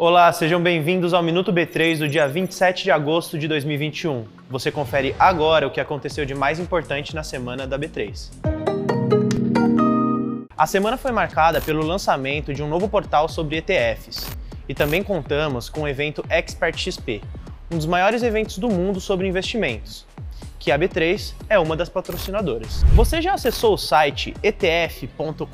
Olá, sejam bem-vindos ao Minuto B3 do dia 27 de agosto de 2021. Você confere agora o que aconteceu de mais importante na semana da B3. A semana foi marcada pelo lançamento de um novo portal sobre ETFs e também contamos com o evento Expert XP, um dos maiores eventos do mundo sobre investimentos, que a B3 é uma das patrocinadoras. Você já acessou o site etf.com.vc?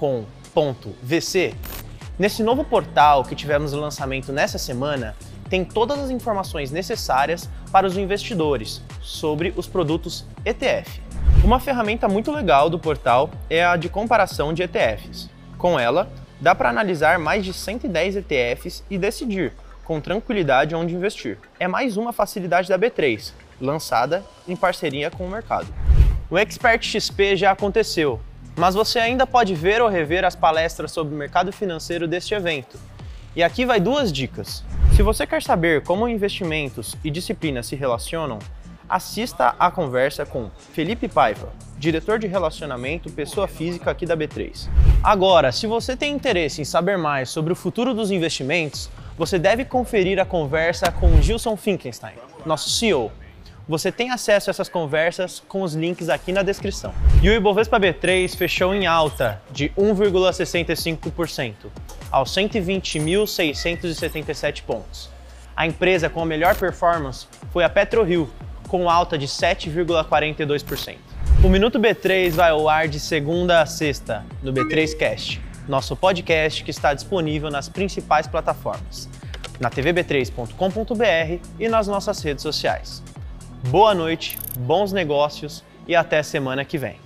Nesse novo portal que tivemos o lançamento nessa semana, tem todas as informações necessárias para os investidores sobre os produtos ETF. Uma ferramenta muito legal do portal é a de comparação de ETFs. Com ela, dá para analisar mais de 110 ETFs e decidir com tranquilidade onde investir. É mais uma facilidade da B3, lançada em parceria com o mercado. O Expert XP já aconteceu, mas você ainda pode ver ou rever as palestras sobre o mercado financeiro deste evento. E aqui vai duas dicas. Se você quer saber como investimentos e disciplina se relacionam, assista à conversa com Felipe Paiva, diretor de relacionamento pessoa física aqui da B3. Agora, se você tem interesse em saber mais sobre o futuro dos investimentos, você deve conferir a conversa com Gilson Finkenstein, nosso CEO. Você tem acesso a essas conversas com os links aqui na descrição. E o Ibovespa B3 fechou em alta de 1,65% aos 120.677 pontos. A empresa com a melhor performance foi a PetroRio, com alta de 7,42%. O Minuto B3 vai ao ar de segunda a sexta no B3 Cast, nosso podcast que está disponível nas principais plataformas, na tvb3.com.br e nas nossas redes sociais. Boa noite, bons negócios e até semana que vem.